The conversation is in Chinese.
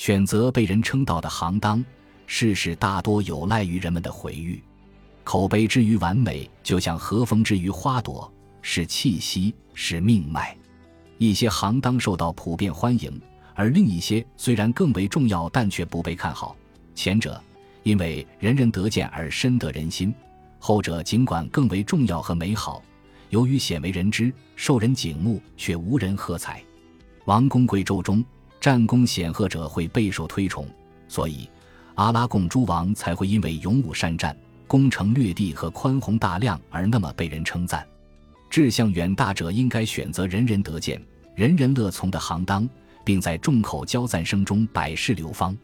选择被人称道的行当，事事大多有赖于人们的回誉。口碑之于完美，就像和风之于花朵，是气息，是命脉。一些行当受到普遍欢迎，而另一些虽然更为重要，但却不被看好。前者因为人人得见而深得人心，后者尽管更为重要和美好，由于鲜为人知、受人景慕，却无人喝彩。王公贵胄中，战功显赫者会备受推崇，所以阿拉贡诸王才会因为勇武善战。攻城略地和宽宏大量而那么被人称赞，志向远大者应该选择人人得见、人人乐从的行当，并在众口交赞声中百世流芳。